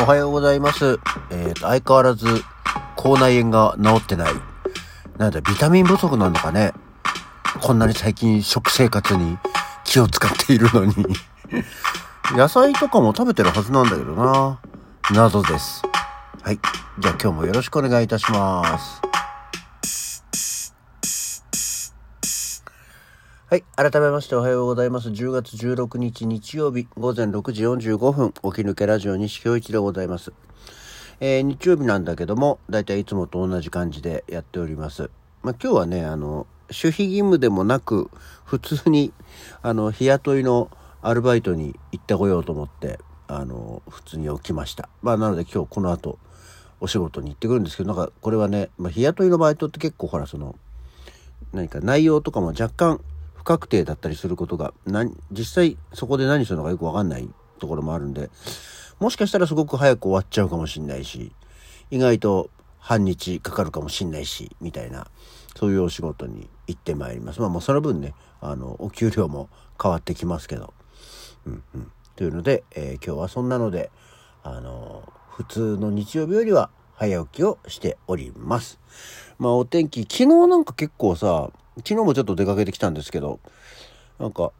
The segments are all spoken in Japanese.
おはようございます。えっ、と、相変わらず、口内炎が治ってない。なんだ、ビタミン不足なのかね。こんなに最近食生活に気を使っているのに。野菜とかも食べてるはずなんだけどな。謎です。はい。じゃあ今日もよろしくお願いいたします。はい。改めましておはようございます。10月16日日曜日午前6時45分、起き抜けラジオ西京一でございます。えー日曜日なんだけども、だいたいいつもと同じ感じでやっております。まあ、今日はね、あの、守秘義務でもなく、普通に、あの、日雇いのアルバイトに行ってこようと思って、あの、普通に起きました。まあ、なので今日この後、お仕事に行ってくるんですけど、なんかこれはね、まあ、日雇いのバイトって結構ほら、その、何か内容とかも若干不確定だったりすることが何実際そこで何するのかよく分かんないところもあるんでもしかしたらすごく早く終わっちゃうかもしんないし意外と半日かかるかもしんないしみたいなそういうお仕事に行ってまいります。まあもうその分ねあのお給料も変わってきますけど。うんうん。というので、えー今日はそんなのであの普通の日曜日よりは早起きをしております。まあお天気、昨日なんか結構さ、昨日もちょっと出かけてきたんですけど、なんか、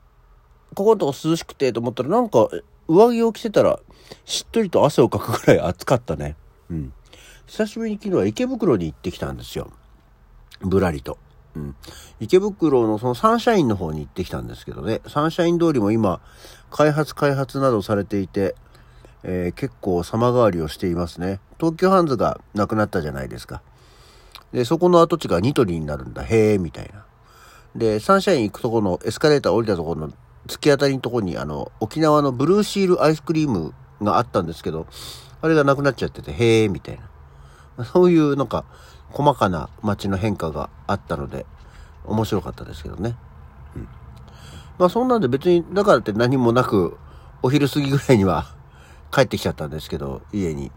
ここのとこ涼しくてと思ったらなんか上着を着てたらしっとりと汗をかくぐらい暑かったね。うん。久しぶりに昨日は池袋に行ってきたんですよ。ぶらりと。うん。池袋のそのサンシャインの方に行ってきたんですけどね。サンシャイン通りも今、開発開発などされていて、えー結構様変わりをしていますね。東急ハンズがなくなったじゃないですか。で、そこの跡地がニトリになるんだ。へえ、みたいな。で、サンシャイン行くとこのエスカレーター降りたところの突き当たりのところに、あの、沖縄のブルーシールアイスクリームがあったんですけど、あれがなくなっちゃってて、へえ、みたいな。そういうなんか、細かな街の変化があったので、面白かったですけどね。うん。まあそんなんで別に、だからって何もなく、お昼過ぎぐらいには帰ってきちゃったんですけど、家に。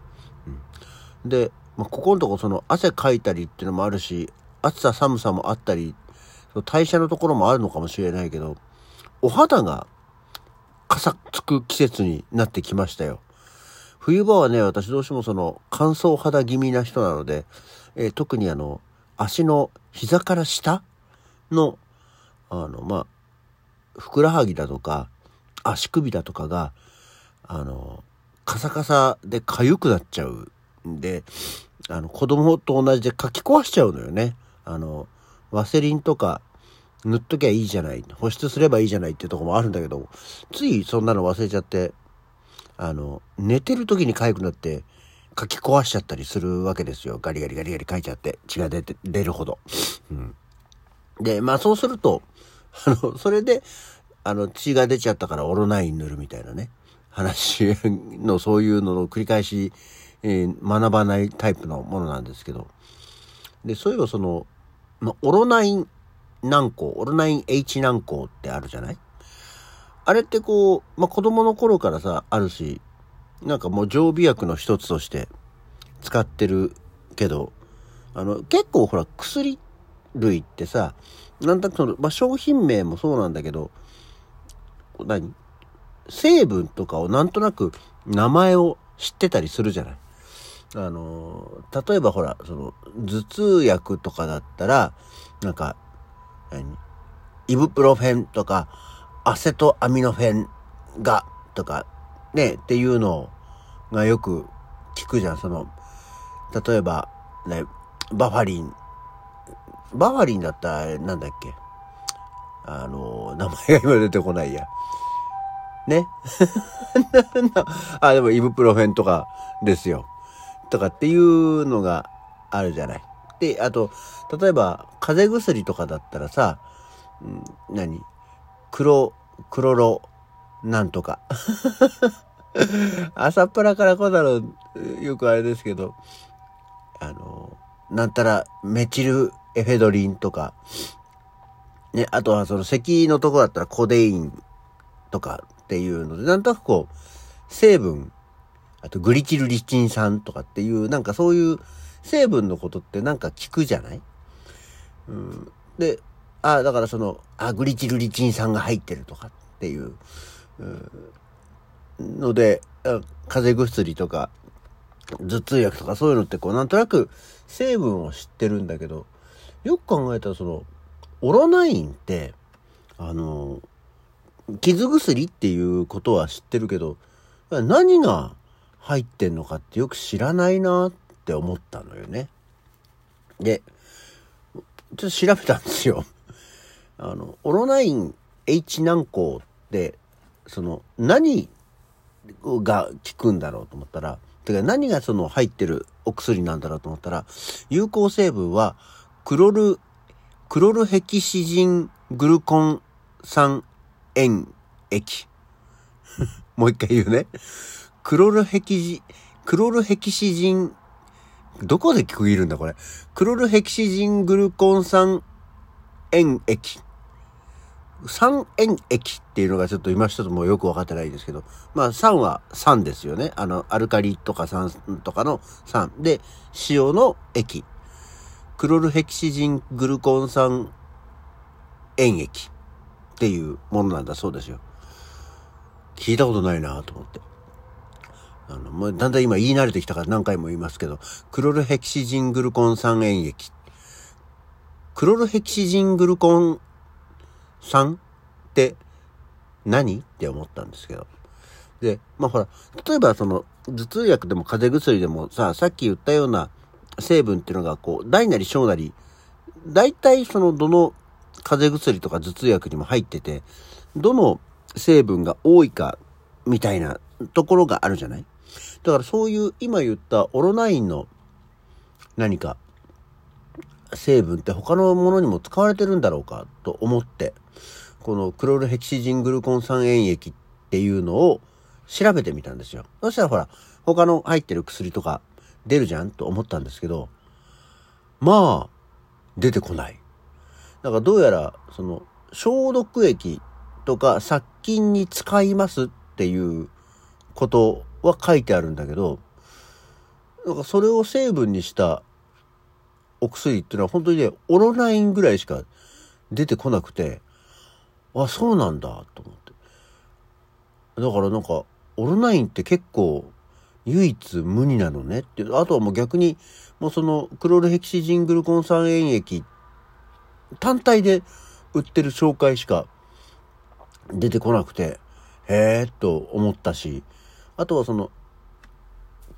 うん、で、まあ、ここのとこその汗かいたりっていうのもあるし、暑さ寒さもあったり、その代謝のところもあるのかもしれないけど、お肌がかさつく季節になってきましたよ。冬場はね、私どうしてもその乾燥肌気味な人なので、えー特にあの、足の膝から下の、あの、まあ、ふくらはぎだとか、足首だとかが、あの、カサカサで痒くなっちゃうんで、あの、子供と同じで書き壊しちゃうのよね。あの、ワセリンとか塗っときゃいいじゃない。保湿すればいいじゃないっていうとこもあるんだけど、ついそんなの忘れちゃって、あの、寝てる時に痒くなって、書き壊しちゃったりするわけですよ。ガリガリガリガリ書いちゃって、血が出て、出るほど。うん。で、まあそうすると、あの、それで、あの、血が出ちゃったからオロナイン塗るみたいなね、話のそういうのの繰り返し、えー学ばないタイプのものなんですけど。で、そういえばその、まあ、オロナイン軟膏、オロナイン H 軟膏ってあるじゃない？あれってこう、まあ、子供の頃からさ、あるし、なんかもう常備薬の一つとして使ってるけど、あの、結構ほら、薬類ってさ、なんとなくその、まあ、商品名もそうなんだけど、何？成分とかをなんとなく名前を知ってたりするじゃない？あの、例えばほら、その、頭痛薬とかだったら、なんか、イブプロフェンとか、アセトアミノフェンが、とか、ね、っていうのがよく聞くじゃん。その、例えば、ね、バファリン。バファリンだったら、なんだっけ？あの、名前が今出てこないや。ね？あ、でもイブプロフェンとかですよ。とかっていうのがあるじゃない。で、あと、例えば、風邪薬とかだったらさ、うん何？黒、黒ロ、なんとか。朝っぱらからこうだろう、よくあれですけど、あの、なんたら、メチルエフェドリンとか、ね、あとはその咳のとこだったらコデインとかっていうので、なんとなくこう、成分、あとグリチルリチン酸とかっていう、なんかそういう成分のことってなんか聞くじゃない？うん。で、あだからその、あ、グリチルリチン酸が入ってるとかっていう、うんので、風邪薬とか頭痛薬とかそういうのってこうなんとなく成分を知ってるんだけど、よく考えたらその、オロナインって、あの、傷薬っていうことは知ってるけど、何が入ってんのかってよく知らないなって思ったのよね。で、ちょっと調べたんですよ。あの、オロナイン H 軟膏って、その、何が効くんだろうと思ったら、てか何がその入ってるお薬なんだろうと思ったら、有効成分は、クロル、クロルヘキシジングルコン酸塩液。もう一回言うね。クロルヘキジ、クロルヘキシジン、どこで区切るんだこれ？クロルヘキシジングルコン酸塩液。酸塩液っていうのがちょっと今一つもよくわかってないですけど、まあ酸は酸ですよね。あの、アルカリとか酸とかの酸。で、塩の液。クロルヘキシジングルコン酸塩液っていうものなんだそうですよ。聞いたことないなと思って。あの、もうだんだん今言い慣れてきたから何回も言いますけど、クロルヘキシジングルコン酸塩液。クロルヘキシジングルコン酸って何って思ったんですけど。で、まあほら、例えばその、頭痛薬でも風邪薬でもさ、さっき言ったような成分っていうのがこう、大なり小なり、大体そのどの風邪薬とか頭痛薬にも入ってて、どの成分が多いかみたいなところがあるじゃない？だからそういう今言ったオロナインの何か成分って他のものにも使われてるんだろうかと思って、このクロルヘキシジングルコン酸塩液っていうのを調べてみたんですよ。そしたらほら、他の入ってる薬とか出るじゃんと思ったんですけど、まあ、出てこない。だからどうやら、その、消毒液とか殺菌に使いますっていうことは書いてあるんだけど、なんかそれを成分にしたお薬っていうのは本当にね、オロナインぐらいしか出てこなくて、あ、そうなんだと思って。だからなんか、オロナインって結構唯一無二なのねっていうあとはもう逆に、もうそのクロルヘキシジングルコン酸塩液単体で売ってる紹介しか出てこなくて、へえと思ったし、あとはその、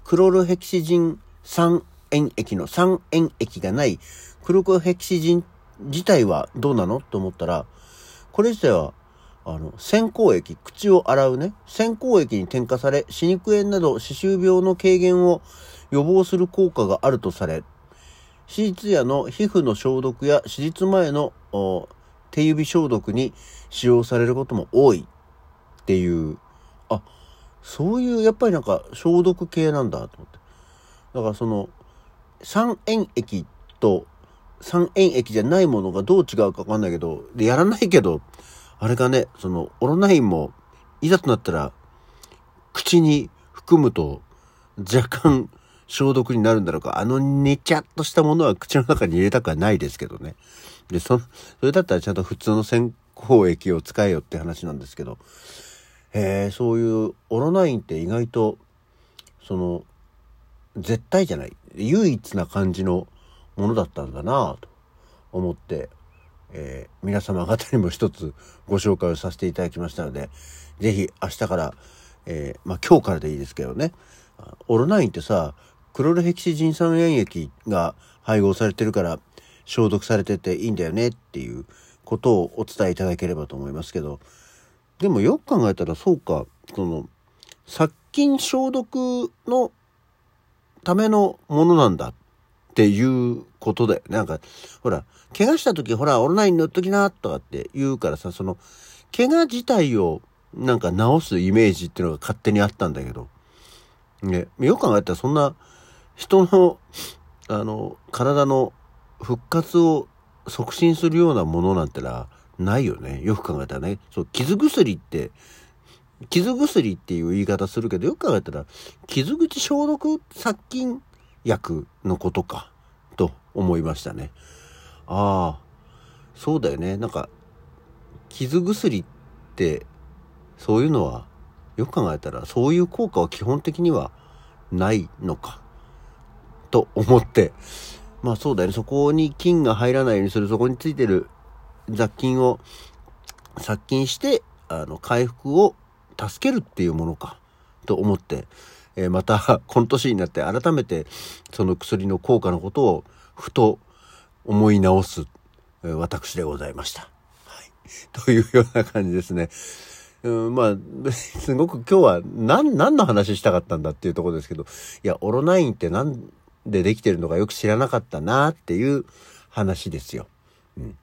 クロルヘキシジン酸塩液の酸塩液がないクロコヘキシジン自体はどうなの？と思ったら、これ自体は、あの、洗口液、口を洗うね、洗口液に添加され、歯肉炎など歯周病の軽減を予防する効果があるとされ、手術やの皮膚の消毒や手術前の手指消毒に使用されることも多いっていう、あ、そういうやっぱりなんか消毒系なんだと思って。だからその酸塩液と酸塩液じゃないものがどう違うかわかんないけど、で、やらないけど、あれがね、そのオロナインもいざとなったら口に含むと若干消毒になるんだろうか。あのねちゃっとしたものは口の中に入れたくはないですけどね。で、そ、それだったらちゃんと普通の洗口液を使えよって話なんですけど、え、そういうオロナインって意外と、その、絶対じゃない。唯一な感じのものだったんだなと思って、えー、皆様方にも一つご紹介をさせていただきましたので、ぜひ明日から、えー、まあ今日からでいいですけどね、オロナインってさ、クロルヘキシジン酸塩液が配合されてるから消毒されてていいんだよねっていうことをお伝えいただければと思いますけど、でもよく考えたらそうか、その、殺菌消毒のためのものなんだっていうことだよね。なんか、ほら、怪我した時、ほら、オンライン乗っときな、とかって言うからさ、その、怪我自体をなんか治すイメージっていうのが勝手にあったんだけど、ね、よく考えたらそんな人の、あの、体の復活を促進するようなものなんてな、ないよね。よく考えたらね。そう、傷薬って、傷薬っていう言い方するけど、よく考えたら、傷口消毒殺菌薬のことか、と思いましたね。ああ、そうだよね。なんか、傷薬って、そういうのは、よく考えたら、そういう効果は基本的にはないのか。と思って、まあそうだよね。そこに菌が入らないようにする、そこについてる雑菌を殺菌して、あの、回復を助けるっていうものか。と思って、えー、また、この年になって改めて、その薬の効果のことを、ふと思い直す、えー、私でございました。はい。というような感じですね。うん、まあ、すごく今日は何、何の話したかったんだっていうところですけど、いや、オロナインって何でできてるのかよく知らなかったなっていう話ですよ。うん。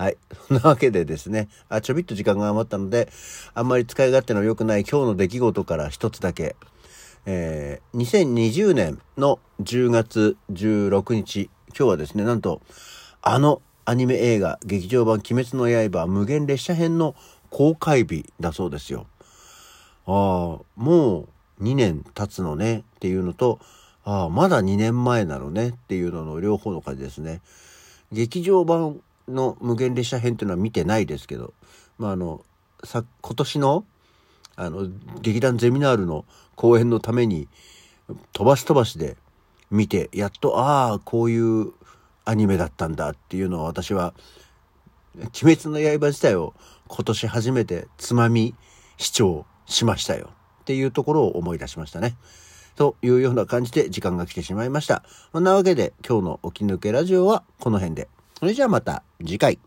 はい。そんなわけでですね、あ、ちょびっと時間が余ったので、あんまり使い勝手の良くない今日の出来事から一つだけ、えー、2020年の10月16日、今日はですね、なんと、あのアニメ映画、劇場版鬼滅の刃無限列車編の公開日だそうですよ。ああ、もう2年経つのねっていうのと、ああ、まだ2年前なのねっていうのの両方の感じですね。劇場版の無限列車編っていうのは見てないですけど、まあ、あの、さ、今年の、あの、劇団ゼミナールの公演のために、飛ばし飛ばしで見て、やっと、ああ、こういうアニメだったんだっていうのを私は、鬼滅の刃自体を今年初めてつまみ視聴しましたよっていうところを思い出しましたね。というような感じで時間が来てしまいました。そんなわけで今日の起き抜けラジオはこの辺で。それじゃあまた次回。